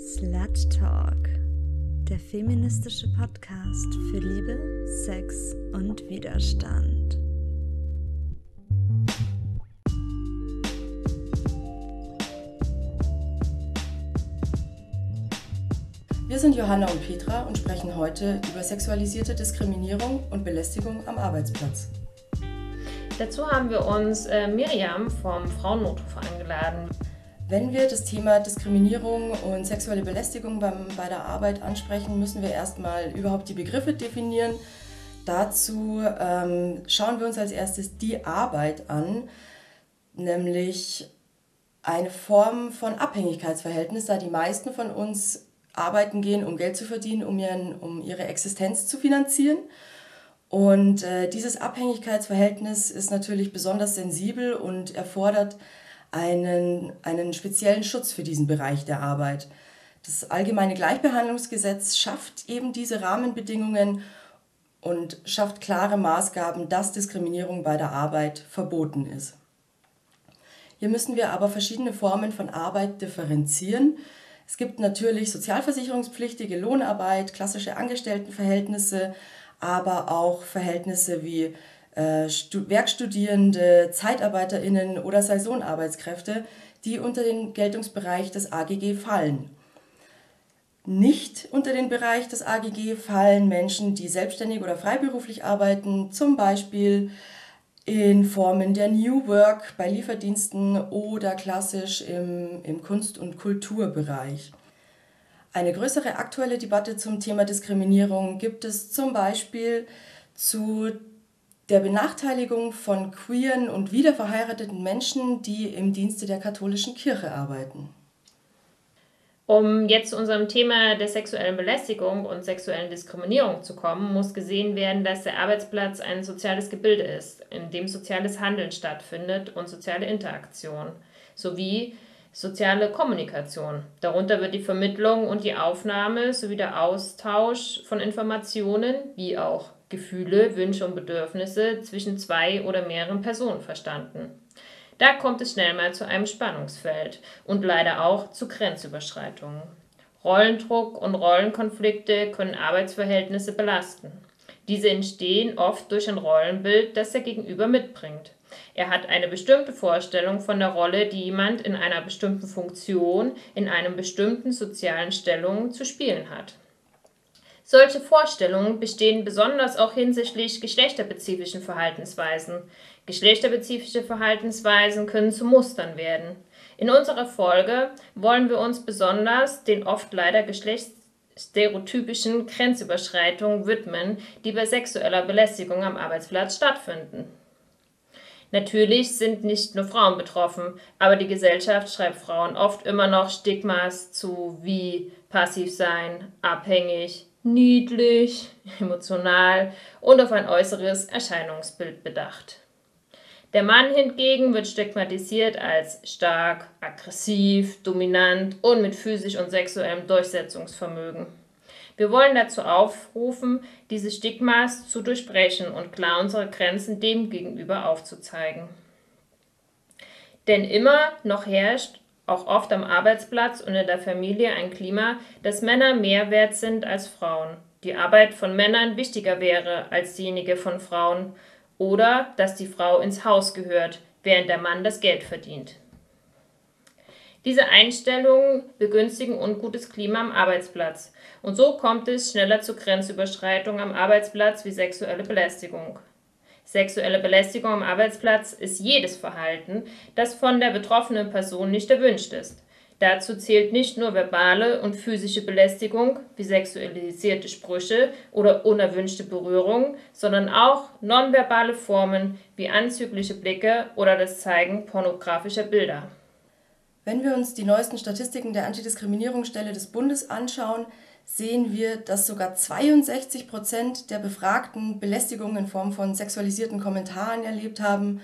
Slut Talk, der feministische Podcast für Liebe, Sex und Widerstand. Wir sind Johanna und Petra und sprechen heute über sexualisierte Diskriminierung und Belästigung am Arbeitsplatz. Dazu haben wir uns äh, Miriam vom Frauennotruf eingeladen. Wenn wir das Thema Diskriminierung und sexuelle Belästigung beim, bei der Arbeit ansprechen, müssen wir erstmal überhaupt die Begriffe definieren. Dazu ähm, schauen wir uns als erstes die Arbeit an, nämlich eine Form von Abhängigkeitsverhältnis, da die meisten von uns arbeiten gehen, um Geld zu verdienen, um, ihren, um ihre Existenz zu finanzieren. Und äh, dieses Abhängigkeitsverhältnis ist natürlich besonders sensibel und erfordert einen, einen speziellen Schutz für diesen Bereich der Arbeit. Das allgemeine Gleichbehandlungsgesetz schafft eben diese Rahmenbedingungen und schafft klare Maßgaben, dass Diskriminierung bei der Arbeit verboten ist. Hier müssen wir aber verschiedene Formen von Arbeit differenzieren. Es gibt natürlich sozialversicherungspflichtige Lohnarbeit, klassische Angestelltenverhältnisse, aber auch Verhältnisse wie Werkstudierende, ZeitarbeiterInnen oder Saisonarbeitskräfte, die unter den Geltungsbereich des AGG fallen. Nicht unter den Bereich des AGG fallen Menschen, die selbstständig oder freiberuflich arbeiten, zum Beispiel in Formen der New Work bei Lieferdiensten oder klassisch im, im Kunst- und Kulturbereich. Eine größere aktuelle Debatte zum Thema Diskriminierung gibt es zum Beispiel zu der Benachteiligung von queeren und wiederverheirateten Menschen, die im Dienste der katholischen Kirche arbeiten. Um jetzt zu unserem Thema der sexuellen Belästigung und sexuellen Diskriminierung zu kommen, muss gesehen werden, dass der Arbeitsplatz ein soziales Gebilde ist, in dem soziales Handeln stattfindet und soziale Interaktion sowie soziale Kommunikation. Darunter wird die Vermittlung und die Aufnahme sowie der Austausch von Informationen wie auch Gefühle, Wünsche und Bedürfnisse zwischen zwei oder mehreren Personen verstanden. Da kommt es schnell mal zu einem Spannungsfeld und leider auch zu Grenzüberschreitungen. Rollendruck und Rollenkonflikte können Arbeitsverhältnisse belasten. Diese entstehen oft durch ein Rollenbild, das der Gegenüber mitbringt. Er hat eine bestimmte Vorstellung von der Rolle, die jemand in einer bestimmten Funktion, in einem bestimmten sozialen Stellung zu spielen hat. Solche Vorstellungen bestehen besonders auch hinsichtlich geschlechterspezifischen Verhaltensweisen. Geschlechterspezifische Verhaltensweisen können zu Mustern werden. In unserer Folge wollen wir uns besonders den oft leider geschlechtsstereotypischen Grenzüberschreitungen widmen, die bei sexueller Belästigung am Arbeitsplatz stattfinden. Natürlich sind nicht nur Frauen betroffen, aber die Gesellschaft schreibt Frauen oft immer noch Stigmas zu wie passiv sein, abhängig, niedlich, emotional und auf ein äußeres Erscheinungsbild bedacht. Der Mann hingegen wird stigmatisiert als stark, aggressiv, dominant und mit physisch und sexuellem Durchsetzungsvermögen. Wir wollen dazu aufrufen, diese Stigmas zu durchbrechen und klar unsere Grenzen dem gegenüber aufzuzeigen. Denn immer noch herrscht auch oft am Arbeitsplatz und in der Familie ein Klima, dass Männer mehr wert sind als Frauen, die Arbeit von Männern wichtiger wäre als diejenige von Frauen oder dass die Frau ins Haus gehört, während der Mann das Geld verdient. Diese Einstellungen begünstigen ungutes Klima am Arbeitsplatz und so kommt es schneller zu Grenzüberschreitungen am Arbeitsplatz wie sexuelle Belästigung. Sexuelle Belästigung am Arbeitsplatz ist jedes Verhalten, das von der betroffenen Person nicht erwünscht ist. Dazu zählt nicht nur verbale und physische Belästigung wie sexualisierte Sprüche oder unerwünschte Berührung, sondern auch nonverbale Formen wie anzügliche Blicke oder das Zeigen pornografischer Bilder. Wenn wir uns die neuesten Statistiken der Antidiskriminierungsstelle des Bundes anschauen, sehen wir, dass sogar 62 Prozent der Befragten Belästigung in Form von sexualisierten Kommentaren erlebt haben.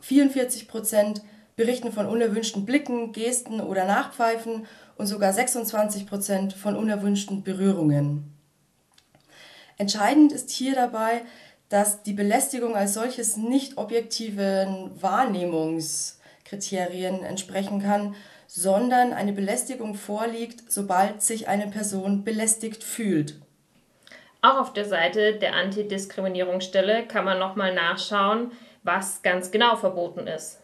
44 Prozent berichten von unerwünschten Blicken, Gesten oder Nachpfeifen und sogar 26 Prozent von unerwünschten Berührungen. Entscheidend ist hier dabei, dass die Belästigung als solches nicht objektiven Wahrnehmungs Kriterien entsprechen kann, sondern eine Belästigung vorliegt, sobald sich eine Person belästigt fühlt. Auch auf der Seite der Antidiskriminierungsstelle kann man nochmal nachschauen, was ganz genau verboten ist.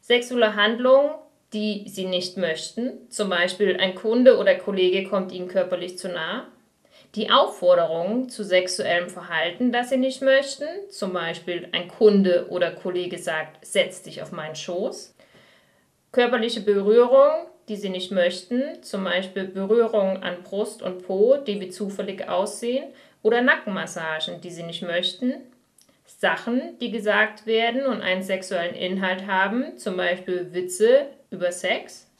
Sexuelle Handlungen, die sie nicht möchten, zum Beispiel ein Kunde oder Kollege kommt ihnen körperlich zu nah, die Aufforderungen zu sexuellem Verhalten, das sie nicht möchten, zum Beispiel ein Kunde oder Kollege sagt, setz dich auf meinen Schoß, körperliche Berührung, die sie nicht möchten, zum Beispiel Berührungen an Brust und Po, die wie zufällig aussehen, oder Nackenmassagen, die sie nicht möchten, Sachen, die gesagt werden und einen sexuellen Inhalt haben, zum Beispiel Witze über Sex.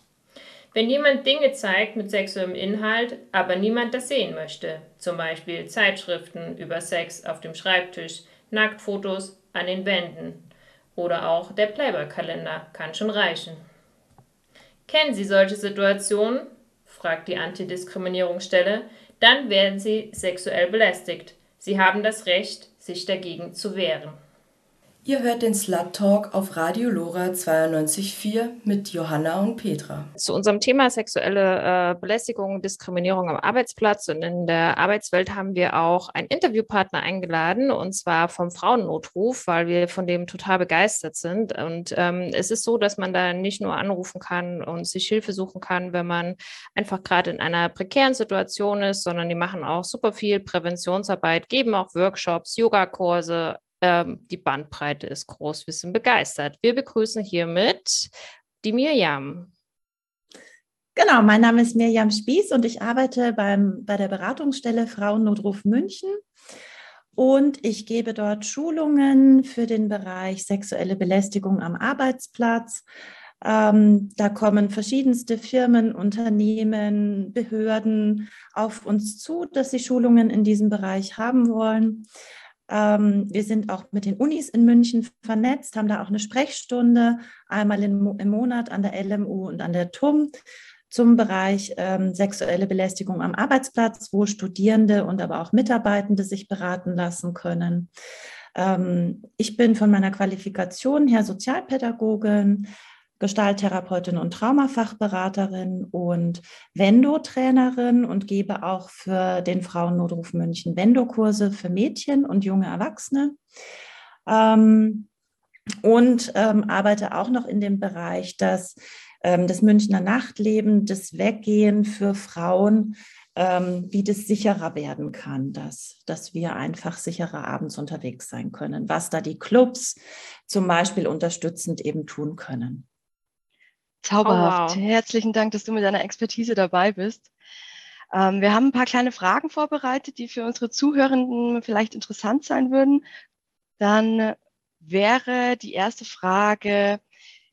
Wenn jemand Dinge zeigt mit sexuellem Inhalt, aber niemand das sehen möchte, zum Beispiel Zeitschriften über Sex auf dem Schreibtisch, Nacktfotos an den Wänden oder auch der Playboy-Kalender kann schon reichen. Kennen Sie solche Situationen? fragt die Antidiskriminierungsstelle. Dann werden Sie sexuell belästigt. Sie haben das Recht, sich dagegen zu wehren. Ihr hört den Slut Talk auf Radio Lora 92.4 mit Johanna und Petra. Zu unserem Thema sexuelle äh, Belästigung, Diskriminierung am Arbeitsplatz und in der Arbeitswelt haben wir auch einen Interviewpartner eingeladen und zwar vom Frauennotruf, weil wir von dem total begeistert sind. Und ähm, es ist so, dass man da nicht nur anrufen kann und sich Hilfe suchen kann, wenn man einfach gerade in einer prekären Situation ist, sondern die machen auch super viel Präventionsarbeit, geben auch Workshops, Yogakurse, ähm, die Bandbreite ist groß. Wir sind begeistert. Wir begrüßen hiermit die Mirjam. Genau, mein Name ist Mirjam Spieß und ich arbeite beim, bei der Beratungsstelle Frauennotruf München. Und ich gebe dort Schulungen für den Bereich sexuelle Belästigung am Arbeitsplatz. Ähm, da kommen verschiedenste Firmen, Unternehmen, Behörden auf uns zu, dass sie Schulungen in diesem Bereich haben wollen. Ähm, wir sind auch mit den Unis in München vernetzt, haben da auch eine Sprechstunde einmal im, Monat an der LMU und an der TUM zum Bereich ähm, sexuelle Belästigung am Arbeitsplatz, wo Studierende und aber auch Mitarbeitende sich beraten lassen können. Ähm, ich bin von meiner Qualifikation her Sozialpädagogin, Gestalttherapeutin und Traumafachberaterin und Vendo-Trainerin und gebe auch für den Frauennotruf München Vendo-Kurse für Mädchen und junge Erwachsene. Ähm, und ähm, arbeite auch noch in dem Bereich, dass ähm, das Münchner Nachtleben, das Weggehen für Frauen, ähm, wie das sicherer werden kann, dass, dass wir einfach sicherer abends unterwegs sein können, was da die Clubs zum Beispiel unterstützend eben tun können. Zauberhaft. Oh, wow. Herzlichen Dank, dass du mit deiner Expertise dabei bist. Ähm, wir haben ein paar kleine Fragen vorbereitet, die für unsere Zuhörenden vielleicht interessant sein würden. Dann wäre die erste Frage,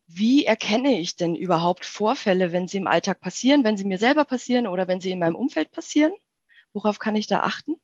wie erkenne ich denn überhaupt Vorfälle, wenn sie im Alltag passieren, wenn sie mir selber passieren oder wenn sie in meinem Umfeld passieren? Worauf kann ich da achten?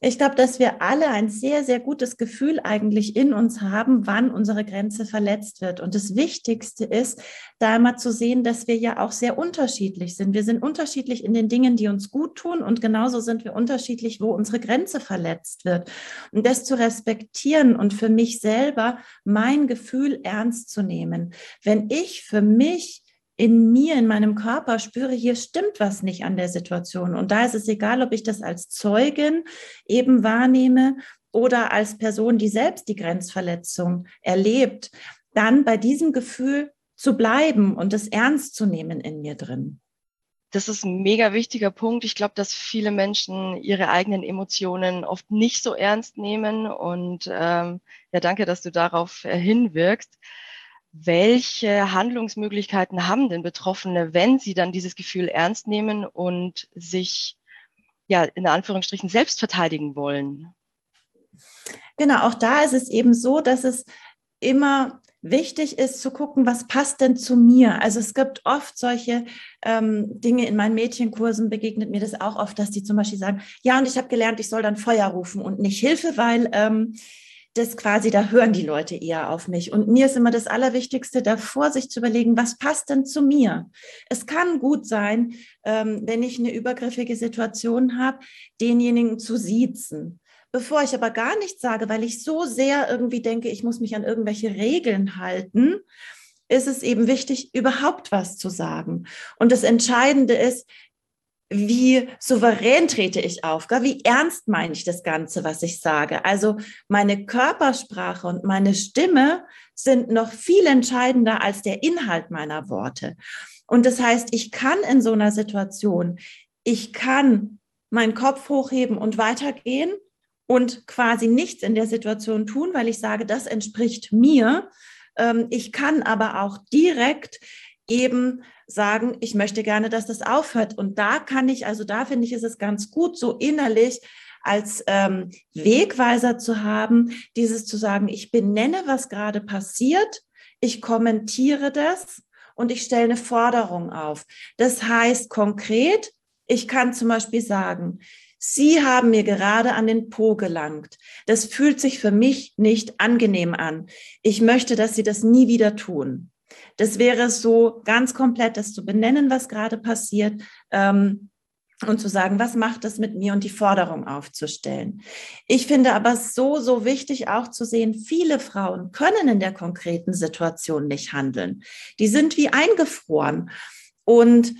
Ich glaube, dass wir alle ein sehr, sehr gutes Gefühl eigentlich in uns haben, wann unsere Grenze verletzt wird. Und das Wichtigste ist, da immer zu sehen, dass wir ja auch sehr unterschiedlich sind. Wir sind unterschiedlich in den Dingen, die uns gut tun und genauso sind wir unterschiedlich, wo unsere Grenze verletzt wird. Und das zu respektieren und für mich selber mein Gefühl ernst zu nehmen. Wenn ich für mich in mir, in meinem Körper spüre, hier stimmt was nicht an der Situation. Und da ist es egal, ob ich das als Zeugin eben wahrnehme oder als Person, die selbst die Grenzverletzung erlebt, dann bei diesem Gefühl zu bleiben und es ernst zu nehmen in mir drin. Das ist ein mega wichtiger Punkt. Ich glaube, dass viele Menschen ihre eigenen Emotionen oft nicht so ernst nehmen. Und ähm, ja, danke, dass du darauf äh, hinwirkst welche Handlungsmöglichkeiten haben denn Betroffene, wenn sie dann dieses Gefühl ernst nehmen und sich ja in Anführungsstrichen selbst verteidigen wollen? Genau, auch da ist es eben so, dass es immer wichtig ist zu gucken, was passt denn zu mir. Also es gibt oft solche ähm, Dinge in meinen Mädchenkursen, begegnet mir das auch oft, dass die zum Beispiel sagen, ja, und ich habe gelernt, ich soll dann Feuer rufen und nicht Hilfe, weil ähm, das quasi, da hören die Leute eher auf mich. Und mir ist immer das Allerwichtigste, davor sich zu überlegen, was passt denn zu mir? Es kann gut sein, ähm, wenn ich eine übergriffige Situation habe, denjenigen zu siezen Bevor ich aber gar nichts sage, weil ich so sehr irgendwie denke, ich muss mich an irgendwelche Regeln halten, ist es eben wichtig, überhaupt was zu sagen. Und das Entscheidende ist, wie souverän trete ich auf, wie ernst meine ich das Ganze, was ich sage. Also meine Körpersprache und meine Stimme sind noch viel entscheidender als der Inhalt meiner Worte. Und das heißt, ich kann in so einer Situation, ich kann meinen Kopf hochheben und weitergehen und quasi nichts in der Situation tun, weil ich sage, das entspricht mir. Ähm, ich kann aber auch direkt eben sagen, ich möchte gerne, dass das aufhört. Und da kann ich, also da finde ich, ist es ganz gut, so innerlich als ähm, Wegweiser zu haben, dieses zu sagen, ich benenne, was gerade passiert, ich kommentiere das und ich stelle eine Forderung auf. Das heißt konkret, ich kann zum Beispiel sagen, Sie haben mir gerade an den Po gelangt. Das fühlt sich für mich nicht angenehm an. Ich möchte, dass Sie das nie wieder tun. Das wäre so ganz komplett, das zu benennen, was gerade passiert. Ähm, und zu sagen, was macht das mit mir und die Forderung aufzustellen. Ich finde aber so, so wichtig auch zu sehen, viele Frauen können in der konkreten Situation nicht handeln. Die sind wie eingefroren. Und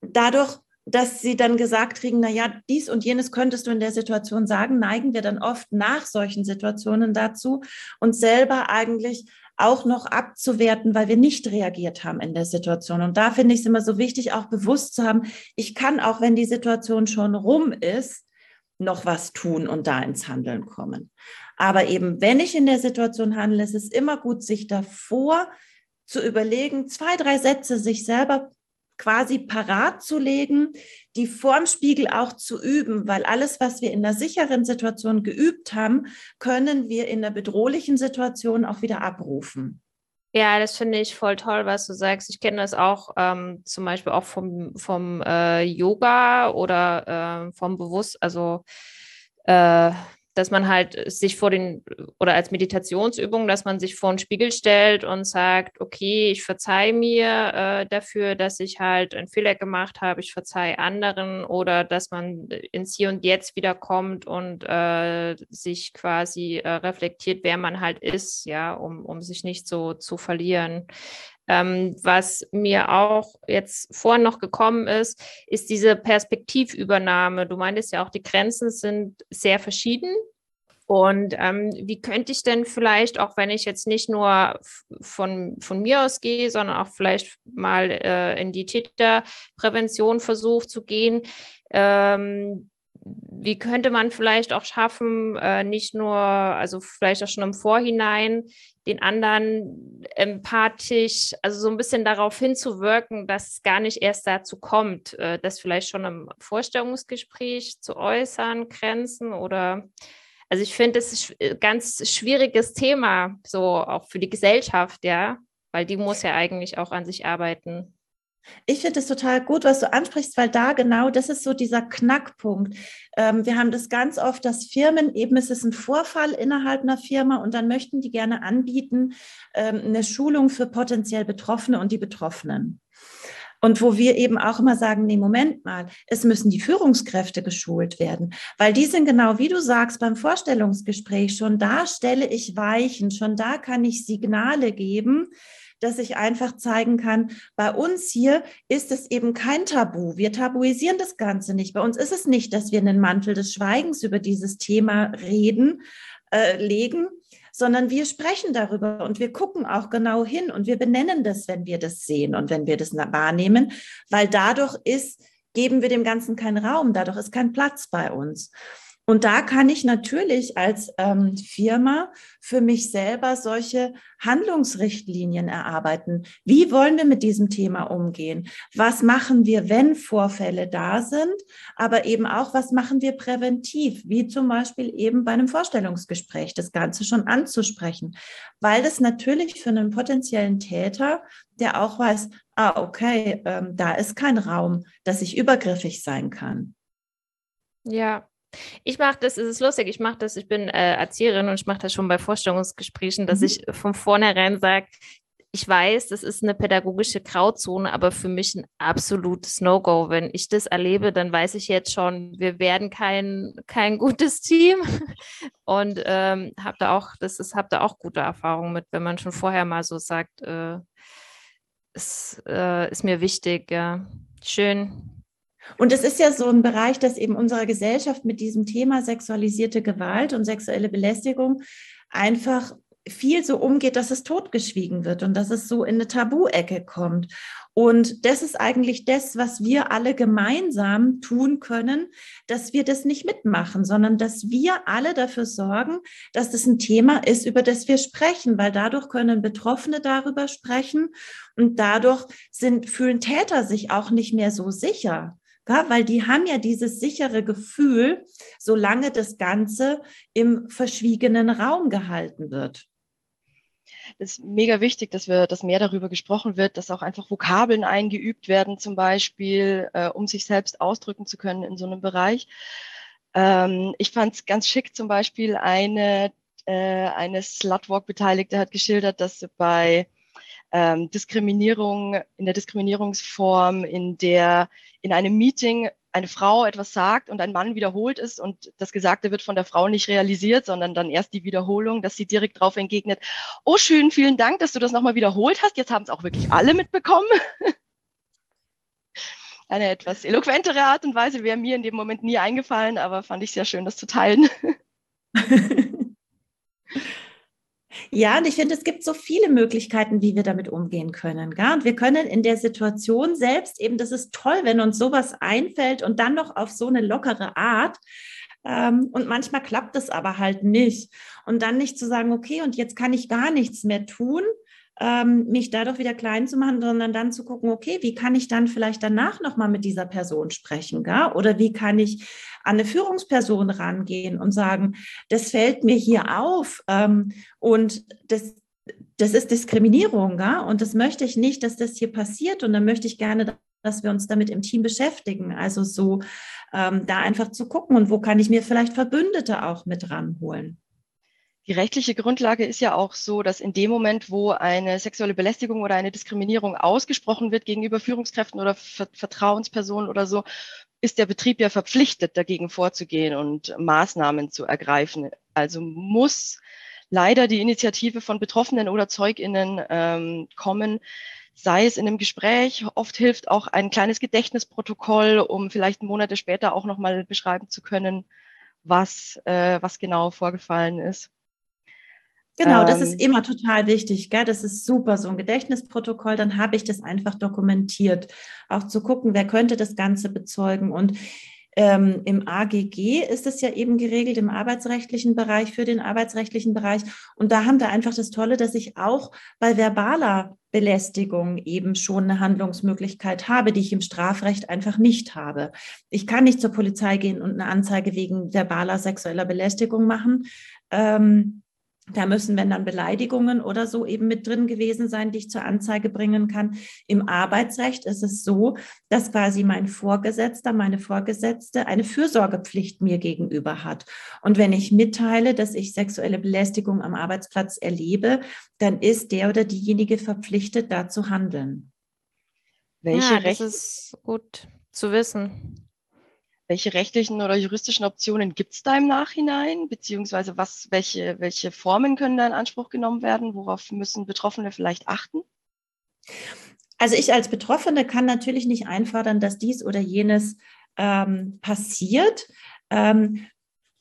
dadurch, dass sie dann gesagt kriegen, na ja, dies und jenes könntest du in der Situation sagen, neigen wir dann oft nach solchen Situationen dazu, uns selber eigentlich auch noch abzuwerten, weil wir nicht reagiert haben in der Situation. Und da finde ich es immer so wichtig, auch bewusst zu haben, ich kann auch, wenn die Situation schon rum ist, noch was tun und da ins Handeln kommen. Aber eben, wenn ich in der Situation handle, ist es immer gut, sich davor zu überlegen, zwei, drei Sätze sich selber quasi parat zu legen, die vorm Spiegel auch zu üben, weil alles, was wir in einer sicheren Situation geübt haben, können wir in einer bedrohlichen Situation auch wieder abrufen. Ja, das finde ich voll toll, was du sagst. Ich kenne das auch ähm, zum Beispiel auch vom, vom äh, Yoga oder äh, vom Bewusst, also äh, dass man halt sich vor den, oder als Meditationsübung, dass man sich vor den Spiegel stellt und sagt, okay, ich verzeihe mir äh, dafür, dass ich halt einen Fehler gemacht habe, ich verzeihe anderen oder dass man ins Hier und Jetzt wiederkommt und äh, sich quasi äh, reflektiert, wer man halt ist, ja, um, um sich nicht so zu verlieren. Ähm, was mir auch jetzt vorhin noch gekommen ist, ist diese Perspektivübernahme. Du meintest ja auch, die Grenzen sind sehr verschieden. Und ähm, wie könnte ich denn vielleicht, auch wenn ich jetzt nicht nur von, von mir aus gehe, sondern auch vielleicht mal äh, in die Täterprävention versuche zu gehen, ähm, wie könnte man vielleicht auch schaffen, äh, nicht nur, also vielleicht auch schon im Vorhinein, den anderen empathisch, also so ein bisschen darauf hinzuwirken, dass es gar nicht erst dazu kommt, äh, das vielleicht schon im Vorstellungsgespräch zu äußern, Grenzen oder also ich finde, das ist ein ganz schwieriges Thema, so auch für die Gesellschaft, ja, weil die muss ja eigentlich auch an sich arbeiten. Ich finde es total gut, was du ansprichst, weil da genau, das ist so dieser Knackpunkt. Ähm, wir haben das ganz oft, dass Firmen, eben ist es ein Vorfall innerhalb einer Firma und dann möchten die gerne anbieten, ähm, eine Schulung für potenziell Betroffene und die Betroffenen. Und wo wir eben auch immer sagen, nee, Moment mal, es müssen die Führungskräfte geschult werden, weil die sind genau wie du sagst beim Vorstellungsgespräch, schon da stelle ich Weichen, schon da kann ich Signale geben, dass ich einfach zeigen kann, bei uns hier ist es eben kein Tabu. Wir tabuisieren das Ganze nicht. Bei uns ist es nicht, dass wir einen Mantel des Schweigens über dieses Thema reden, äh, legen, sondern wir sprechen darüber und wir gucken auch genau hin und wir benennen das, wenn wir das sehen und wenn wir das wahrnehmen, weil dadurch ist, geben wir dem Ganzen keinen Raum, dadurch ist kein Platz bei uns. Und da kann ich natürlich als ähm, Firma für mich selber solche Handlungsrichtlinien erarbeiten. Wie wollen wir mit diesem Thema umgehen? Was machen wir, wenn Vorfälle da sind? Aber eben auch, was machen wir präventiv? Wie zum Beispiel eben bei einem Vorstellungsgespräch, das Ganze schon anzusprechen. Weil das natürlich für einen potenziellen Täter, der auch weiß, ah, okay, ähm, da ist kein Raum, dass ich übergriffig sein kann. Ja, ich mache das, es ist lustig, ich mache das, ich bin äh, Erzieherin und ich mache das schon bei Vorstellungsgesprächen, dass mhm. ich von vornherein sage, ich weiß, das ist eine pädagogische Grauzone, aber für mich ein absolutes No-Go. Wenn ich das erlebe, dann weiß ich jetzt schon, wir werden kein, kein gutes Team. Und ähm, habe da auch, das ist, habe da auch gute Erfahrungen mit, wenn man schon vorher mal so sagt, äh, es äh, ist mir wichtig, ja. Schön. Und es ist ja so ein Bereich, dass eben unserer Gesellschaft mit diesem Thema sexualisierte Gewalt und sexuelle Belästigung einfach viel so umgeht, dass es totgeschwiegen wird und dass es so in eine Tabu-Ecke kommt. Und das ist eigentlich das, was wir alle gemeinsam tun können, dass wir das nicht mitmachen, sondern dass wir alle dafür sorgen, dass das ein Thema ist, über das wir sprechen, weil dadurch können Betroffene darüber sprechen und dadurch sind, fühlen Täter sich auch nicht mehr so sicher. Weil die haben ja dieses sichere Gefühl, solange das Ganze im verschwiegenen Raum gehalten wird. Das ist mega wichtig, dass wir, dass mehr darüber gesprochen wird, dass auch einfach Vokabeln eingeübt werden, zum Beispiel, äh, um sich selbst ausdrücken zu können in so einem Bereich. Ähm, ich fand es ganz schick, zum Beispiel eine, äh, eine Slutwalk-Beteiligte hat geschildert, dass bei ähm, Diskriminierung, in der Diskriminierungsform, in der in einem Meeting eine Frau etwas sagt und ein Mann wiederholt ist und das Gesagte wird von der Frau nicht realisiert, sondern dann erst die Wiederholung, dass sie direkt darauf entgegnet, oh schön, vielen Dank, dass du das nochmal wiederholt hast. Jetzt haben es auch wirklich alle mitbekommen. Eine etwas eloquentere Art und Weise wäre mir in dem Moment nie eingefallen, aber fand ich sehr schön, das zu teilen. Ja, und ich finde, es gibt so viele Möglichkeiten, wie wir damit umgehen können. Gell? Und wir können in der Situation selbst eben, das ist toll, wenn uns sowas einfällt und dann noch auf so eine lockere Art. Ähm, und manchmal klappt es aber halt nicht. Und dann nicht zu sagen, okay, und jetzt kann ich gar nichts mehr tun, ähm, mich dadurch wieder klein zu machen, sondern dann zu gucken, okay, wie kann ich dann vielleicht danach nochmal mit dieser Person sprechen, gell? oder wie kann ich an eine Führungsperson rangehen und sagen, das fällt mir hier auf ähm, und das, das ist Diskriminierung, gell? und das möchte ich nicht, dass das hier passiert und dann möchte ich gerne, dass wir uns damit im Team beschäftigen. Also so ähm, da einfach zu gucken und wo kann ich mir vielleicht Verbündete auch mit ranholen. Die rechtliche Grundlage ist ja auch so, dass in dem Moment, wo eine sexuelle Belästigung oder eine Diskriminierung ausgesprochen wird gegenüber Führungskräften oder Vertrauenspersonen oder so, ist der Betrieb ja verpflichtet, dagegen vorzugehen und Maßnahmen zu ergreifen. Also muss leider die Initiative von Betroffenen oder ZeugInnen ähm, kommen, sei es in einem Gespräch. Oft hilft auch ein kleines Gedächtnisprotokoll, um vielleicht Monate später auch nochmal beschreiben zu können, was, äh, was genau vorgefallen ist. Genau, das ist ähm. immer total wichtig. Gell? Das ist super, so ein Gedächtnisprotokoll, dann habe ich das einfach dokumentiert. Auch zu gucken, wer könnte das Ganze bezeugen. Und ähm, im AGG ist es ja eben geregelt, im arbeitsrechtlichen Bereich, für den arbeitsrechtlichen Bereich. Und da haben wir einfach das Tolle, dass ich auch bei verbaler Belästigung eben schon eine Handlungsmöglichkeit habe, die ich im Strafrecht einfach nicht habe. Ich kann nicht zur Polizei gehen und eine Anzeige wegen verbaler sexueller Belästigung machen. Ähm, da müssen, wenn dann Beleidigungen oder so eben mit drin gewesen sein, die ich zur Anzeige bringen kann. Im Arbeitsrecht ist es so, dass quasi mein Vorgesetzter, meine Vorgesetzte eine Fürsorgepflicht mir gegenüber hat. Und wenn ich mitteile, dass ich sexuelle Belästigung am Arbeitsplatz erlebe, dann ist der oder diejenige verpflichtet, da zu handeln. Welche ja, das ist gut zu wissen. Welche rechtlichen oder juristischen Optionen gibt es da im Nachhinein? Beziehungsweise was, welche, welche Formen können da in Anspruch genommen werden? Worauf müssen Betroffene vielleicht achten? Also ich als Betroffene kann natürlich nicht einfordern, dass dies oder jenes ähm, passiert. Ähm,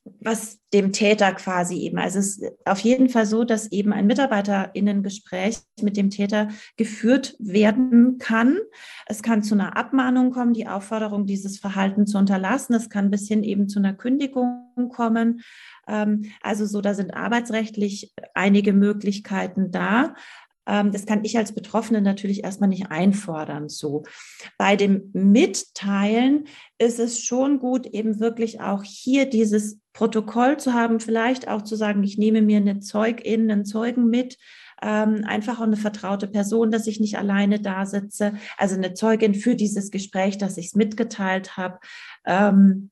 was dem Täter quasi eben. Also es ist auf jeden Fall so, dass eben ein Mitarbeiterinnengespräch mit dem Täter geführt werden kann. Es kann zu einer Abmahnung kommen, die Aufforderung, dieses Verhalten zu unterlassen. Es kann bis hin eben zu einer Kündigung kommen. Ähm, also so, da sind arbeitsrechtlich einige Möglichkeiten da. Ähm, das kann ich als Betroffene natürlich erstmal nicht einfordern. So bei dem Mitteilen ist es schon gut, eben wirklich auch hier dieses Protokoll zu haben, vielleicht auch zu sagen, ich nehme mir eine Zeugin, einen Zeugen mit, ähm, einfach auch eine vertraute Person, dass ich nicht alleine da sitze, also eine Zeugin für dieses Gespräch, dass ich es mitgeteilt habe. Ähm,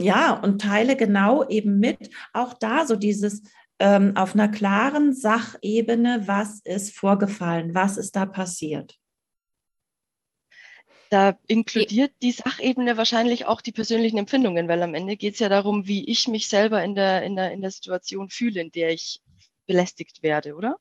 ja, und teile genau eben mit, auch da so dieses, ähm, auf einer klaren Sachebene, was ist vorgefallen, was ist da passiert. Da inkludiert die Sachebene wahrscheinlich auch die persönlichen Empfindungen, weil am Ende geht es ja darum, wie ich mich selber in der, in, der, in der Situation fühle, in der ich belästigt werde, oder?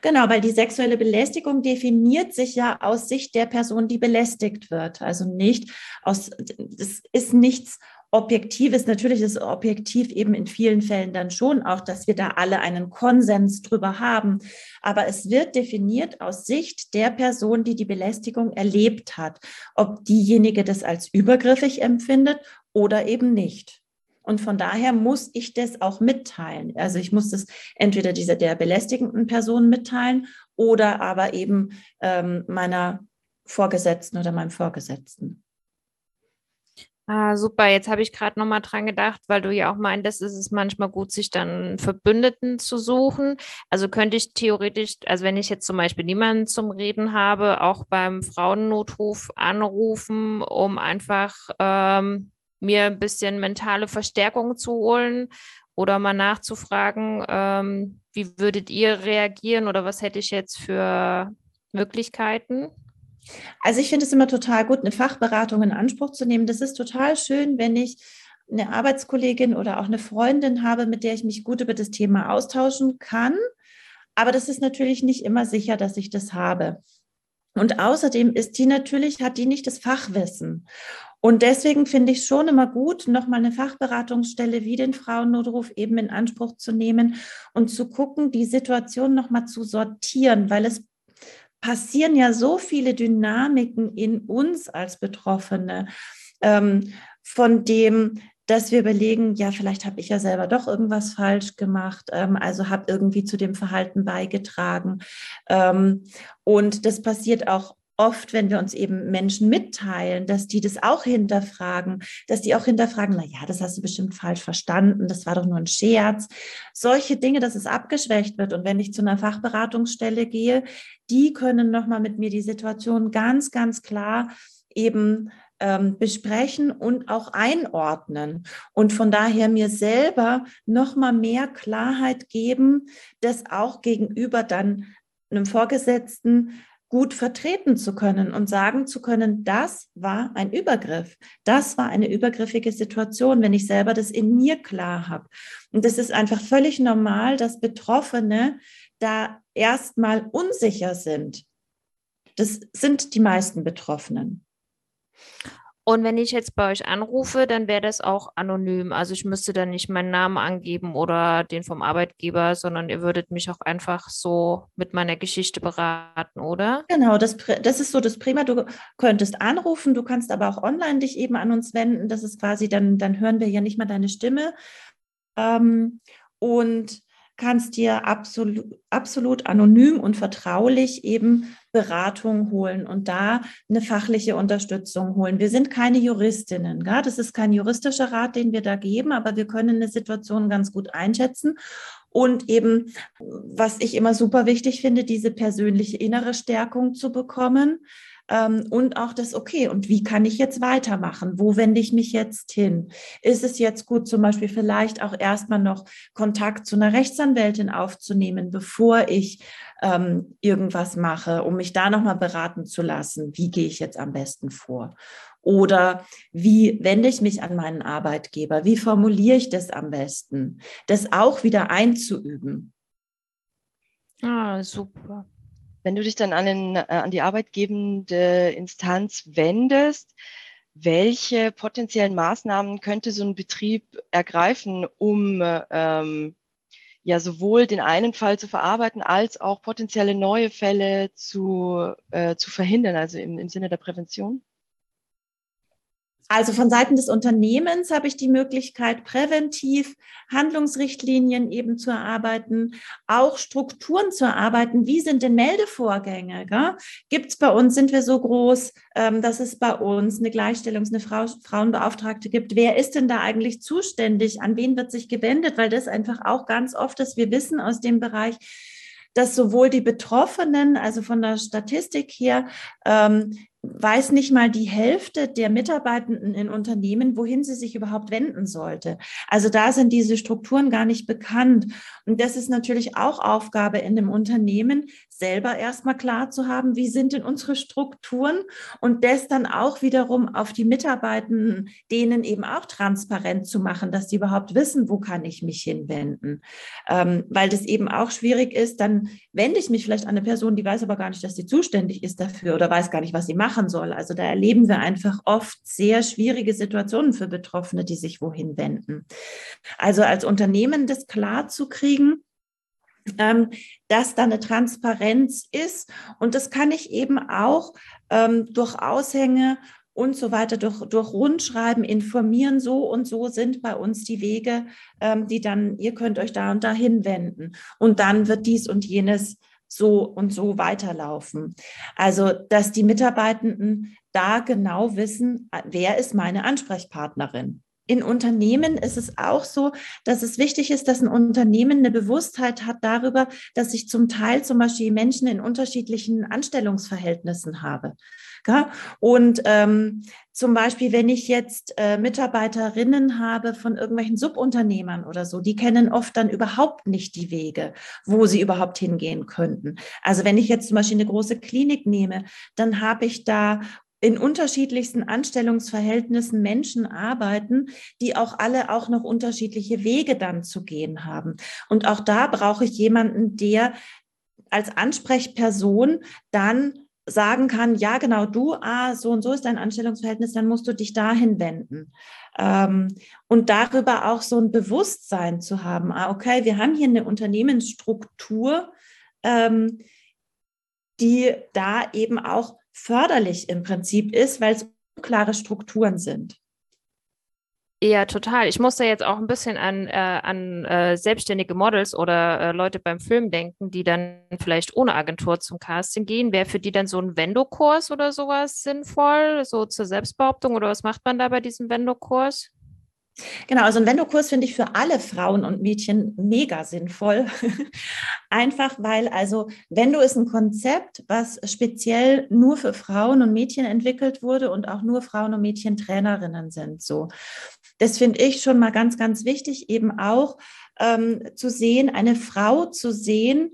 Genau, weil die sexuelle Belästigung definiert sich ja aus Sicht der Person, die belästigt wird. Also nicht aus, es ist nichts Objektives. Natürlich ist objektiv eben in vielen Fällen dann schon auch, dass wir da alle einen Konsens drüber haben. Aber es wird definiert aus Sicht der Person, die die Belästigung erlebt hat, ob diejenige das als übergriffig empfindet oder eben nicht. Und von daher muss ich das auch mitteilen. Also ich muss das entweder dieser der belästigenden Person mitteilen oder aber eben ähm, meiner Vorgesetzten oder meinem Vorgesetzten. Ah, super. Jetzt habe ich gerade noch mal dran gedacht, weil du ja auch meintest, es ist manchmal gut, sich dann Verbündeten zu suchen. Also könnte ich theoretisch, also wenn ich jetzt zum Beispiel niemanden zum Reden habe, auch beim Frauennotruf anrufen, um einfach ähm, mir ein bisschen mentale Verstärkung zu holen oder mal nachzufragen, ähm, wie würdet ihr reagieren oder was hätte ich jetzt für Möglichkeiten? Also ich finde es immer total gut, eine Fachberatung in Anspruch zu nehmen. Das ist total schön, wenn ich eine Arbeitskollegin oder auch eine Freundin habe, mit der ich mich gut über das Thema austauschen kann. Aber das ist natürlich nicht immer sicher, dass ich das habe. Und außerdem ist die natürlich, hat die nicht das Fachwissen. Und deswegen finde ich schon immer gut, nochmal eine Fachberatungsstelle wie den Frauennotruf eben in Anspruch zu nehmen und zu gucken, die Situation nochmal zu sortieren, weil es passieren ja so viele Dynamiken in uns als Betroffene, ähm, von dem, dass wir überlegen, ja, vielleicht habe ich ja selber doch irgendwas falsch gemacht, ähm, also habe irgendwie zu dem Verhalten beigetragen. Ähm, und das passiert auch oft, wenn wir uns eben Menschen mitteilen, dass die das auch hinterfragen, dass die auch hinterfragen, na ja, das hast du bestimmt falsch verstanden, das war doch nur ein Scherz. Solche Dinge, dass es abgeschwächt wird. Und wenn ich zu einer Fachberatungsstelle gehe, die können nochmal mit mir die Situation ganz, ganz klar eben ähm, besprechen und auch einordnen und von daher mir selber noch mal mehr Klarheit geben, das auch gegenüber dann einem Vorgesetzten gut vertreten zu können und sagen zu können, das war ein Übergriff, das war eine übergriffige Situation, wenn ich selber das in mir klar habe. Und das ist einfach völlig normal, dass Betroffene da erstmal unsicher sind. Das sind die meisten Betroffenen. Und wenn ich jetzt bei euch anrufe, dann wäre das auch anonym. Also ich müsste dann nicht meinen Namen angeben oder den vom Arbeitgeber, sondern ihr würdet mich auch einfach so mit meiner Geschichte beraten, oder? Genau, das, das ist so das Prima. Du könntest anrufen, du kannst aber auch online dich eben an uns wenden. Das ist quasi, dann, dann hören wir ja nicht mal deine Stimme. Ähm, und kannst dir absolut, absolut anonym und vertraulich eben Beratung holen und da eine fachliche Unterstützung holen. Wir sind keine Juristinnen, gell? das ist kein juristischer Rat, den wir da geben, aber wir können eine Situation ganz gut einschätzen und eben, was ich immer super wichtig finde, diese persönliche innere Stärkung zu bekommen ähm, und auch das, okay, und wie kann ich jetzt weitermachen? Wo wende ich mich jetzt hin? Ist es jetzt gut, zum Beispiel vielleicht auch erstmal noch Kontakt zu einer Rechtsanwältin aufzunehmen, bevor ich ähm, irgendwas mache, um mich da nochmal beraten zu lassen? Wie gehe ich jetzt am besten vor? Oder wie wende ich mich an meinen Arbeitgeber? Wie formuliere ich das am besten? Das auch wieder einzuüben. Ah, super. Wenn du dich dann an, den, äh, an die arbeitgebende Instanz wendest, welche potenziellen Maßnahmen könnte so ein Betrieb ergreifen, um ähm, ja sowohl den einen Fall zu verarbeiten, als auch potenzielle neue Fälle zu, äh, zu verhindern, also im, im Sinne der Prävention? Also von Seiten des Unternehmens habe ich die Möglichkeit, präventiv Handlungsrichtlinien eben zu erarbeiten, auch Strukturen zu erarbeiten. Wie sind denn Meldevorgänge? Gibt es bei uns, sind wir so groß, ähm, dass es bei uns eine Gleichstellungs-, eine Frau, Frauenbeauftragte gibt? Wer ist denn da eigentlich zuständig? An wen wird sich gewendet? Weil das einfach auch ganz oft ist, wir wissen aus dem Bereich, dass sowohl die Betroffenen, also von der Statistik her, ähm, weiß nicht mal die Hälfte der Mitarbeitenden in Unternehmen, wohin sie sich überhaupt wenden sollte. Also da sind diese Strukturen gar nicht bekannt. Und das ist natürlich auch Aufgabe in dem Unternehmen, selber erstmal klar zu haben, wie sind denn unsere Strukturen und das dann auch wiederum auf die Mitarbeitenden, denen eben auch transparent zu machen, dass sie überhaupt wissen, wo kann ich mich hinwenden. Ähm, weil das eben auch schwierig ist, dann wende ich mich vielleicht an eine Person, die weiß aber gar nicht, dass sie zuständig ist dafür oder weiß gar nicht, was sie machen soll. Also da erleben wir einfach oft sehr schwierige Situationen für Betroffene, die sich wohin wenden. Also als Unternehmen das klar zu kriegen, ähm, dass da eine Transparenz ist. Und das kann ich eben auch ähm, durch Aushänge und so weiter, durch, durch Rundschreiben informieren, so und so sind bei uns die Wege, ähm, die dann, ihr könnt euch da und da hinwenden. Und dann wird dies und jenes so und so weiterlaufen. Also, dass die Mitarbeitenden da genau wissen, wer ist meine Ansprechpartnerin in Unternehmen ist es auch so, dass es wichtig ist, dass ein Unternehmen eine Bewusstheit hat darüber, dass ich zum Teil zum Beispiel Menschen in unterschiedlichen Anstellungsverhältnissen habe. Und ähm, zum Beispiel, wenn ich jetzt äh, Mitarbeiterinnen habe von irgendwelchen Subunternehmern oder so, die kennen oft dann überhaupt nicht die Wege, wo sie überhaupt hingehen könnten. Also wenn ich jetzt zum Beispiel eine große Klinik nehme, dann habe ich da in unterschiedlichsten Anstellungsverhältnissen Menschen arbeiten, die auch alle auch noch unterschiedliche Wege dann zu gehen haben. Und auch da brauche ich jemanden, der als Ansprechperson dann sagen kann, ja, genau, du, ah, so und so ist dein Anstellungsverhältnis, dann musst du dich dahin wenden. Ähm, und darüber auch so ein Bewusstsein zu haben, ah, okay, wir haben hier eine Unternehmensstruktur, ähm, die da eben auch förderlich im Prinzip ist, weil es klare Strukturen sind. Ja, total. Ich musste jetzt auch ein bisschen an, äh, an äh, selbstständige Models oder äh, Leute beim Film denken, die dann vielleicht ohne Agentur zum Casting gehen. Wäre für die dann so ein Vendo-Kurs oder sowas sinnvoll, so zur Selbstbehauptung oder was macht man da bei diesem Vendo-Kurs? Genau, also ein Vendo-Kurs finde ich für alle Frauen und Mädchen mega sinnvoll. Einfach weil, also Vendo ist ein Konzept, was speziell nur für Frauen und Mädchen entwickelt wurde und auch nur Frauen und Mädchen Trainerinnen sind. So, das finde ich schon mal ganz, ganz wichtig, eben auch ähm, zu sehen, eine Frau zu sehen,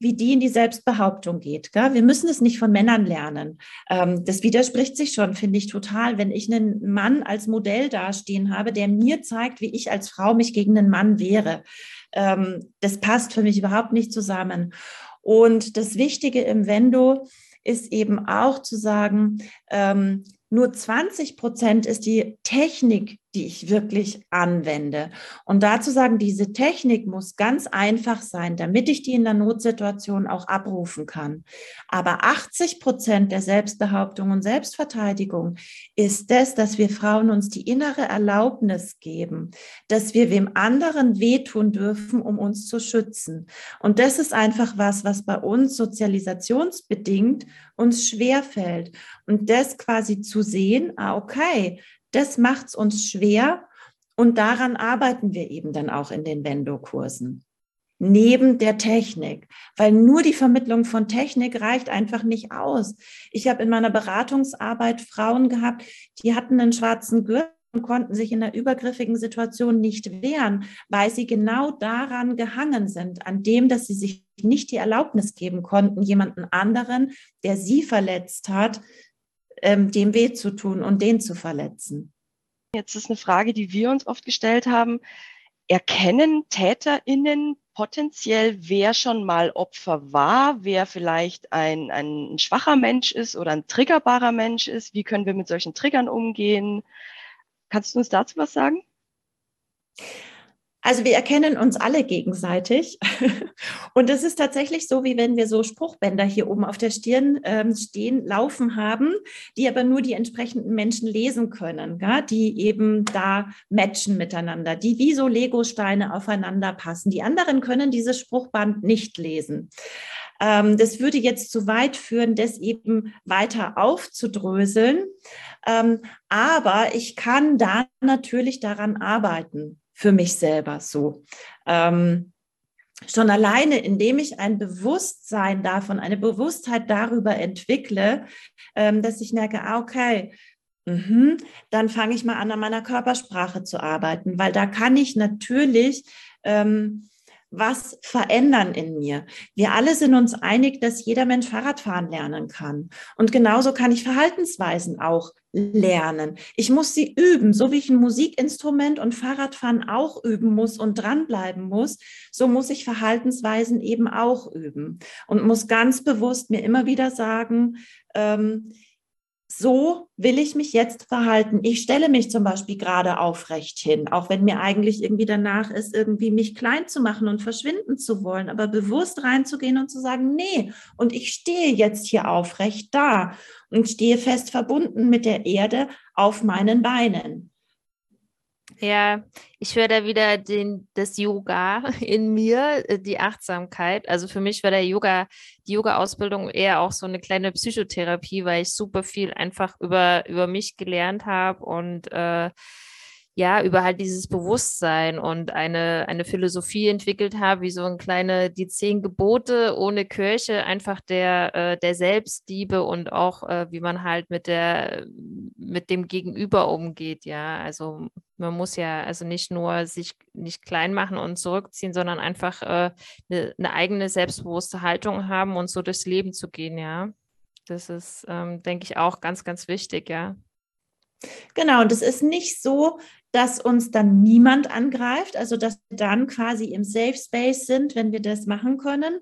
wie die in die Selbstbehauptung geht. Gell? Wir müssen es nicht von Männern lernen. Ähm, das widerspricht sich schon, finde ich total. Wenn ich einen Mann als Modell dastehen habe, der mir zeigt, wie ich als Frau mich gegen einen Mann wehre, ähm, das passt für mich überhaupt nicht zusammen. Und das Wichtige im Vendo ist eben auch zu sagen, ähm, nur 20 Prozent ist die Technik, die ich wirklich anwende. Und dazu sagen, diese Technik muss ganz einfach sein, damit ich die in der Notsituation auch abrufen kann. Aber 80 Prozent der Selbstbehauptung und Selbstverteidigung ist das, dass wir Frauen uns die innere Erlaubnis geben, dass wir wem anderen wehtun dürfen, um uns zu schützen. Und das ist einfach was, was bei uns sozialisationsbedingt uns schwerfällt. Und das quasi zu sehen, ah, okay, das macht es uns schwer und daran arbeiten wir eben dann auch in den Vendo-Kursen. Neben der Technik, weil nur die Vermittlung von Technik reicht einfach nicht aus. Ich habe in meiner Beratungsarbeit Frauen gehabt, die hatten einen schwarzen Gürtel und konnten sich in einer übergriffigen Situation nicht wehren, weil sie genau daran gehangen sind, an dem, dass sie sich nicht die Erlaubnis geben konnten, jemanden anderen, der sie verletzt hat, ähm, dem weh zu tun und den zu verletzen. Jetzt ist eine Frage, die wir uns oft gestellt haben. Erkennen TäterInnen potenziell, wer schon mal Opfer war, wer vielleicht ein, ein schwacher Mensch ist oder ein triggerbarer Mensch ist? Wie können wir mit solchen Triggern umgehen? Kannst du uns dazu was sagen? Also wir erkennen uns alle gegenseitig. Und es ist tatsächlich so, wie wenn wir so Spruchbänder hier oben auf der Stirn ähm, stehen, laufen haben, die aber nur die entsprechenden Menschen lesen können, ja? die eben da matchen miteinander, die wie so Lego-Steine aufeinander passen. Die anderen können dieses Spruchband nicht lesen. Ähm, das würde jetzt zu weit führen, das eben weiter aufzudröseln. Ähm, aber ich kann da natürlich daran arbeiten für mich selber so. Ähm, schon alleine, indem ich ein Bewusstsein davon, eine Bewusstheit darüber entwickle, ähm, dass ich merke, ah, okay, mh, dann fange ich mal an, an meiner Körpersprache zu arbeiten, weil da kann ich natürlich ähm, was verändern in mir. Wir alle sind uns einig, dass jeder Mensch Fahrradfahren lernen kann. Und genauso kann ich Verhaltensweisen auch lernen. Ich muss sie üben, so wie ich ein Musikinstrument und Fahrradfahren auch üben muss und dranbleiben muss, so muss ich Verhaltensweisen eben auch üben und muss ganz bewusst mir immer wieder sagen, ähm, so will ich mich jetzt verhalten. Ich stelle mich zum Beispiel gerade aufrecht hin, auch wenn mir eigentlich irgendwie danach ist, irgendwie mich klein zu machen und verschwinden zu wollen, aber bewusst reinzugehen und zu sagen, nee, und ich stehe jetzt hier aufrecht da und stehe fest verbunden mit der Erde auf meinen Beinen. Ja, ich höre da wieder den, das Yoga in mir, äh, die Achtsamkeit. Also für mich war der Yoga, die Yoga-Ausbildung eher auch so eine kleine Psychotherapie, weil ich super viel einfach über, über mich gelernt habe und äh, ja, über halt dieses Bewusstsein und eine, eine Philosophie entwickelt habe, wie so ein kleine, die zehn Gebote ohne Kirche, einfach der, äh, der Selbstliebe und auch, äh, wie man halt mit der, mit dem Gegenüber umgeht, ja. Also man muss ja also nicht nur sich nicht klein machen und zurückziehen, sondern einfach äh, eine, eine eigene selbstbewusste Haltung haben und so durchs Leben zu gehen, ja. Das ist, ähm, denke ich, auch ganz, ganz wichtig, ja. Genau, und es ist nicht so, dass uns dann niemand angreift, also dass wir dann quasi im Safe Space sind, wenn wir das machen können.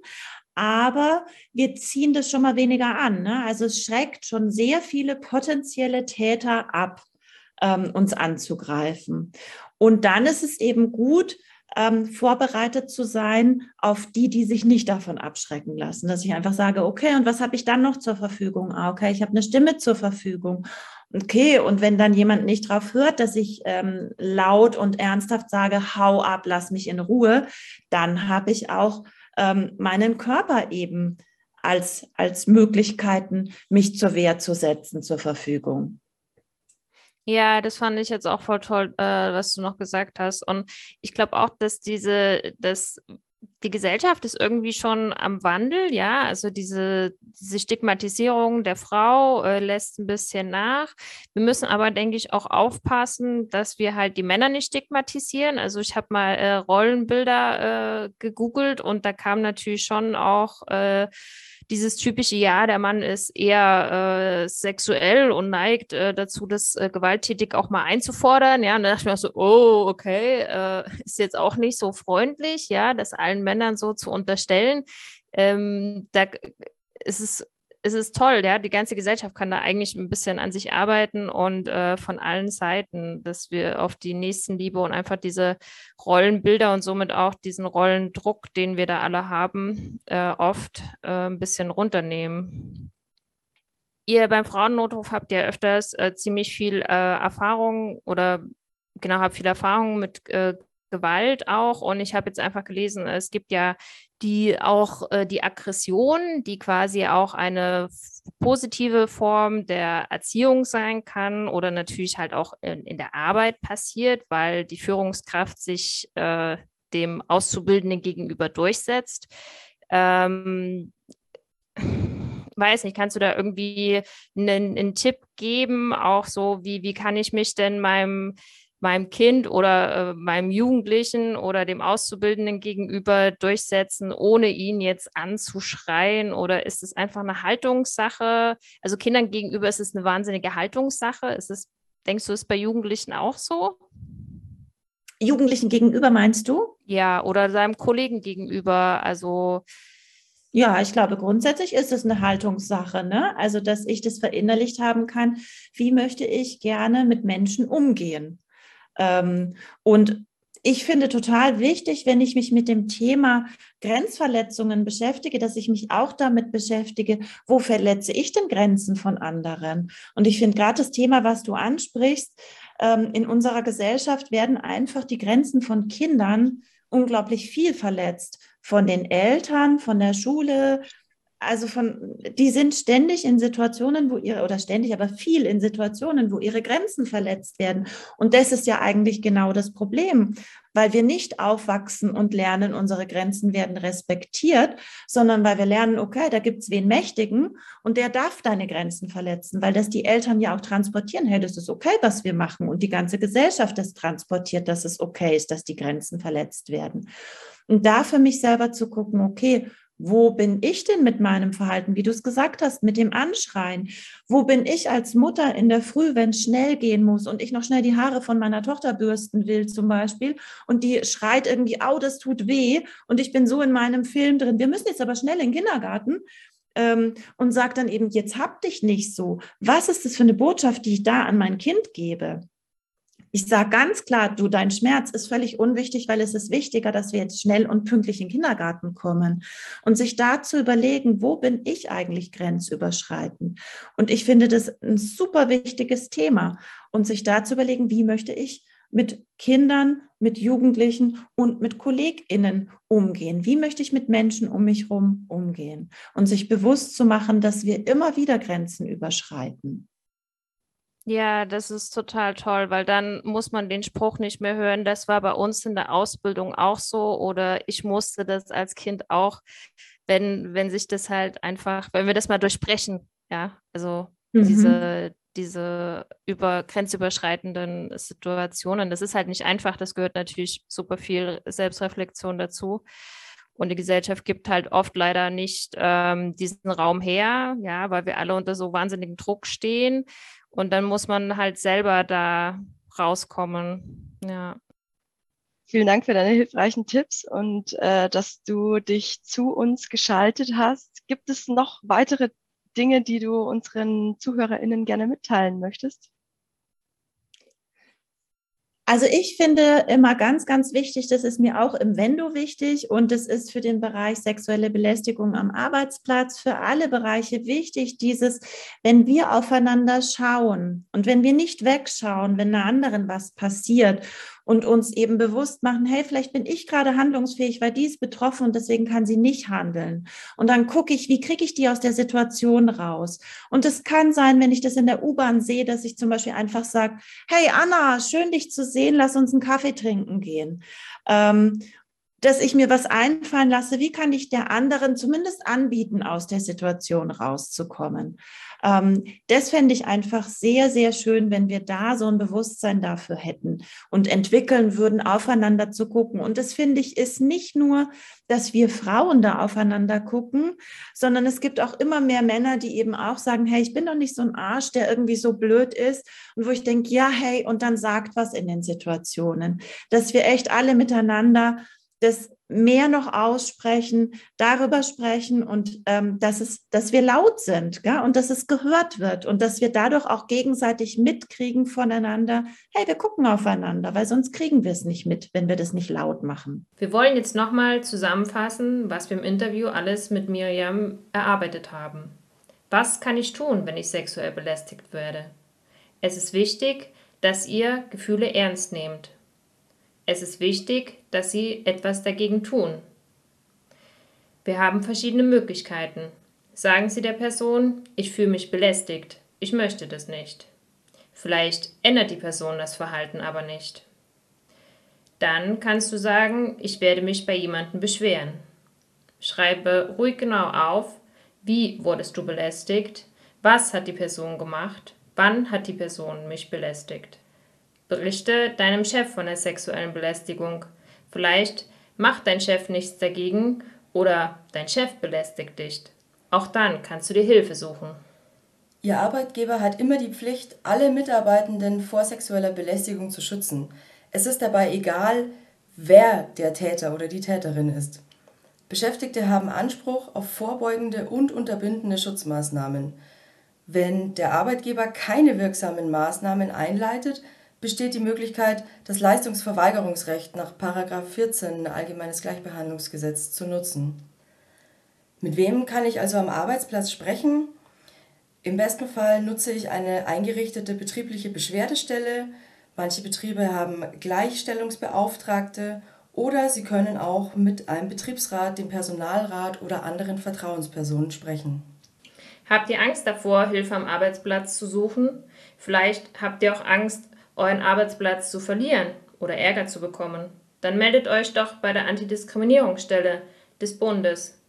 Aber wir ziehen das schon mal weniger an. Ne? Also es schreckt schon sehr viele potenzielle Täter ab, ähm, uns anzugreifen. Und dann ist es eben gut, ähm, vorbereitet zu sein auf die, die sich nicht davon abschrecken lassen. Dass ich einfach sage, okay, und was habe ich dann noch zur Verfügung? Ah, okay, ich habe eine Stimme zur Verfügung. Okay, und wenn dann jemand nicht drauf hört, dass ich ähm, laut und ernsthaft sage, hau ab, lass mich in Ruhe, dann habe ich auch ähm, meinen Körper eben als, als Möglichkeiten, mich zur Wehr zu setzen, zur Verfügung. Ja, das fand ich jetzt auch voll toll, äh, was du noch gesagt hast. Und ich glaube auch, dass diese, dass die Gesellschaft ist irgendwie schon am Wandel, ja. Also diese, diese Stigmatisierung der Frau äh, lässt ein bisschen nach. Wir müssen aber, denke ich, auch aufpassen, dass wir halt die Männer nicht stigmatisieren. Also ich habe mal äh, Rollenbilder äh, gegoogelt und da kam natürlich schon auch äh, dieses typische, ja, der Mann ist eher äh, sexuell und neigt äh, dazu, das äh, gewalttätig auch mal einzufordern. Ja, und dann dachte ich mir so, oh, okay, äh, ist jetzt auch nicht so freundlich, ja, das allen Männern so zu unterstellen. Ähm, da ist es es ist toll, ja, die ganze Gesellschaft kann da eigentlich ein bisschen an sich arbeiten und äh, von allen Seiten, dass wir auf die Nächstenliebe und einfach diese Rollenbilder und somit auch diesen Rollendruck, den wir da alle haben, äh, oft äh, ein bisschen runternehmen. Ihr beim Frauennotruf habt ja öfters äh, ziemlich viel äh, Erfahrung oder genau habt viel Erfahrung mit äh, Gewalt auch. Und ich habe jetzt einfach gelesen, es gibt ja die auch äh, die Aggression, die quasi auch eine positive Form der Erziehung sein kann oder natürlich halt auch in, in der Arbeit passiert, weil die Führungskraft sich äh, dem Auszubildenden gegenüber durchsetzt. Ähm, weiß nicht, kannst du da irgendwie einen, einen Tipp geben, auch so, wie, wie kann ich mich denn meinem meinem Kind oder äh, meinem Jugendlichen oder dem Auszubildenden gegenüber durchsetzen, ohne ihn jetzt anzuschreien? Oder ist es einfach eine Haltungssache? Also Kindern gegenüber ist es eine wahnsinnige Haltungssache. Ist es, denkst du, ist bei Jugendlichen auch so? Jugendlichen gegenüber meinst du? Ja, oder seinem Kollegen gegenüber. Also ja, ich glaube, grundsätzlich ist es eine Haltungssache, ne? Also, dass ich das verinnerlicht haben kann, wie möchte ich gerne mit Menschen umgehen? Ähm, und ich finde total wichtig, wenn ich mich mit dem Thema Grenzverletzungen beschäftige, dass ich mich auch damit beschäftige, wo verletze ich denn Grenzen von anderen? Und ich finde gerade das Thema, was du ansprichst, ähm, in unserer Gesellschaft werden einfach die Grenzen von Kindern unglaublich viel verletzt. Von den Eltern, von der Schule, also von, die sind ständig in Situationen, wo ihre, oder ständig, aber viel in Situationen, wo ihre Grenzen verletzt werden. Und das ist ja eigentlich genau das Problem, weil wir nicht aufwachsen und lernen, unsere Grenzen werden respektiert, sondern weil wir lernen, okay, da gibt es wen Mächtigen und der darf deine Grenzen verletzen, weil das die Eltern ja auch transportieren, hey, das ist okay, was wir machen. Und die ganze Gesellschaft das transportiert, dass es okay ist, dass die Grenzen verletzt werden. Und da für mich selber zu gucken, okay, wo bin ich denn mit meinem Verhalten, wie du es gesagt hast, mit dem Anschreien? Wo bin ich als Mutter in der Früh, wenn es schnell gehen muss und ich noch schnell die Haare von meiner Tochter bürsten will zum Beispiel und die schreit irgendwie, au, das tut weh und ich bin so in meinem Film drin. Wir müssen jetzt aber schnell in den Kindergarten ähm, und sagt dann eben, jetzt hab dich nicht so. Was ist das für eine Botschaft, die ich da an mein Kind gebe? Ich sage ganz klar, du, dein Schmerz ist völlig unwichtig, weil es ist wichtiger, dass wir jetzt schnell und pünktlich in den Kindergarten kommen. Und sich da zu überlegen, wo bin ich eigentlich grenzüberschreitend? Und ich finde das ein super wichtiges Thema. Und sich da zu überlegen, wie möchte ich mit Kindern, mit Jugendlichen und mit KollegInnen umgehen? Wie möchte ich mit Menschen um mich herum umgehen? Und sich bewusst zu machen, dass wir immer wieder Grenzen überschreiten. Ja, das ist total toll, weil dann muss man den Spruch nicht mehr hören, das war bei uns in der Ausbildung auch so oder ich musste das als Kind auch, wenn, wenn sich das halt einfach, wenn wir das mal durchbrechen, ja, also mhm. diese, diese über grenzüberschreitenden Situationen, das ist halt nicht einfach, das gehört natürlich super viel Selbstreflexion dazu. Und die Gesellschaft gibt halt oft leider nicht ähm, diesen Raum her, ja, weil wir alle unter so wahnsinnigem Druck stehen. Und dann muss man halt selber da rauskommen. Ja. Vielen Dank für deine hilfreichen Tipps und äh, dass du dich zu uns geschaltet hast. Gibt es noch weitere Dinge, die du unseren ZuhörerInnen gerne mitteilen möchtest? Also ich finde immer ganz, ganz wichtig, das ist mir auch im Vendo wichtig und es ist für den Bereich sexuelle Belästigung am Arbeitsplatz, für alle Bereiche wichtig, dieses, wenn wir aufeinander schauen und wenn wir nicht wegschauen, wenn einer anderen was passiert und uns eben bewusst machen, hey, vielleicht bin ich gerade handlungsfähig, weil die ist betroffen und deswegen kann sie nicht handeln. Und dann gucke ich, wie kriege ich die aus der Situation raus? Und es kann sein, wenn ich das in der U-Bahn sehe, dass ich zum Beispiel einfach sage, hey Anna, schön dich zu sehen, lass uns einen Kaffee trinken gehen. Ähm, dass ich mir was einfallen lasse, wie kann ich der anderen zumindest anbieten, aus der Situation rauszukommen. Ähm, das fände ich einfach sehr, sehr schön, wenn wir da so ein Bewusstsein dafür hätten und entwickeln würden, aufeinander zu gucken. Und das finde ich ist nicht nur, dass wir Frauen da aufeinander gucken, sondern es gibt auch immer mehr Männer, die eben auch sagen, hey, ich bin doch nicht so ein Arsch, der irgendwie so blöd ist. Und wo ich denke, ja, hey, und dann sagt was in den Situationen, dass wir echt alle miteinander das mehr noch aussprechen, darüber sprechen und ähm, dass, es, dass wir laut sind gell? und dass es gehört wird und dass wir dadurch auch gegenseitig mitkriegen voneinander, hey, wir gucken aufeinander, weil sonst kriegen wir es nicht mit, wenn wir das nicht laut machen. Wir wollen jetzt nochmal zusammenfassen, was wir im Interview alles mit Miriam erarbeitet haben. Was kann ich tun, wenn ich sexuell belästigt werde? Es ist wichtig, dass ihr Gefühle ernst nehmt es ist wichtig, dass Sie etwas dagegen tun. Wir haben verschiedene Möglichkeiten. Sagen Sie der Person, ich fühle mich belästigt, ich möchte das nicht. Vielleicht ändert die Person das Verhalten aber nicht. Dann kannst du sagen, ich werde mich bei jemandem beschweren. Schreibe ruhig genau auf, wie wurdest du belästigt, was hat die Person gemacht, wann hat die Person mich belästigt. Berichte deinem Chef von der sexuellen Belästigung. Vielleicht macht dein Chef nichts dagegen oder dein Chef belästigt dich. Auch dann kannst du dir Hilfe suchen. Ihr Arbeitgeber hat immer die Pflicht, alle Mitarbeitenden vor sexueller Belästigung zu schützen. Es ist dabei egal, wer der Täter oder die Täterin ist. Beschäftigte haben Anspruch auf vorbeugende und unterbindende Schutzmaßnahmen. Wenn der Arbeitgeber keine wirksamen Maßnahmen einleitet, besteht die Möglichkeit, das Leistungsverweigerungsrecht nach 14 Allgemeines Gleichbehandlungsgesetz zu nutzen. Mit wem kann ich also am Arbeitsplatz sprechen? Im besten Fall nutze ich eine eingerichtete betriebliche Beschwerdestelle. Manche Betriebe haben Gleichstellungsbeauftragte oder Sie können auch mit einem Betriebsrat, dem Personalrat oder anderen Vertrauenspersonen sprechen. Habt ihr Angst davor, Hilfe am Arbeitsplatz zu suchen? Vielleicht habt ihr auch Angst, euren Arbeitsplatz zu verlieren oder Ärger zu bekommen. Dann meldet euch doch bei der Antidiskriminierungsstelle des Bundes.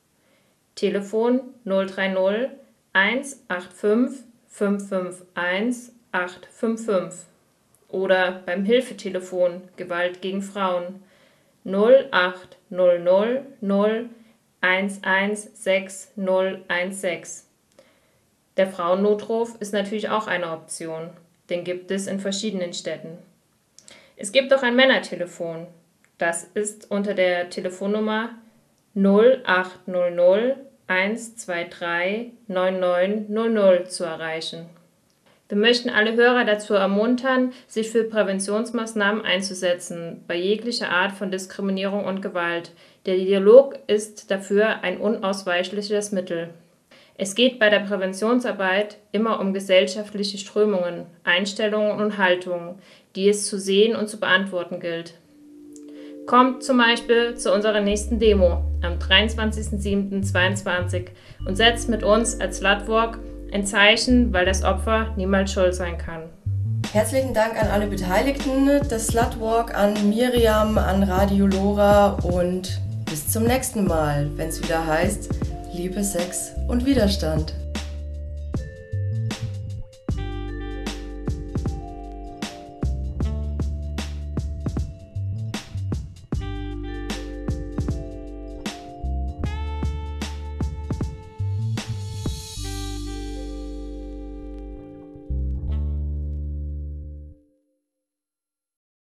Telefon 030 185 551 855 oder beim Hilfetelefon Gewalt gegen Frauen 0800 0 116016. Der Frauennotruf ist natürlich auch eine Option, den gibt es in verschiedenen Städten. Es gibt auch ein Männertelefon. Das ist unter der Telefonnummer 0800 123 9900 zu erreichen. Wir möchten alle Hörer dazu ermuntern, sich für Präventionsmaßnahmen einzusetzen, bei jeglicher Art von Diskriminierung und Gewalt. Der Dialog ist dafür ein unausweichliches Mittel. Es geht bei der Präventionsarbeit immer um gesellschaftliche Strömungen, Einstellungen und Haltungen, die es zu sehen und zu beantworten gilt. Kommt zum Beispiel zu unserer nächsten Demo am 23.07.22 und setzt mit uns als Slutwalk ein Zeichen, weil das Opfer niemals schuld sein kann. Herzlichen Dank an alle Beteiligten des Slutwalk, an Miriam, an Radio Lora und bis zum nächsten Mal, wenn es wieder heißt Liebe, Sex und Widerstand.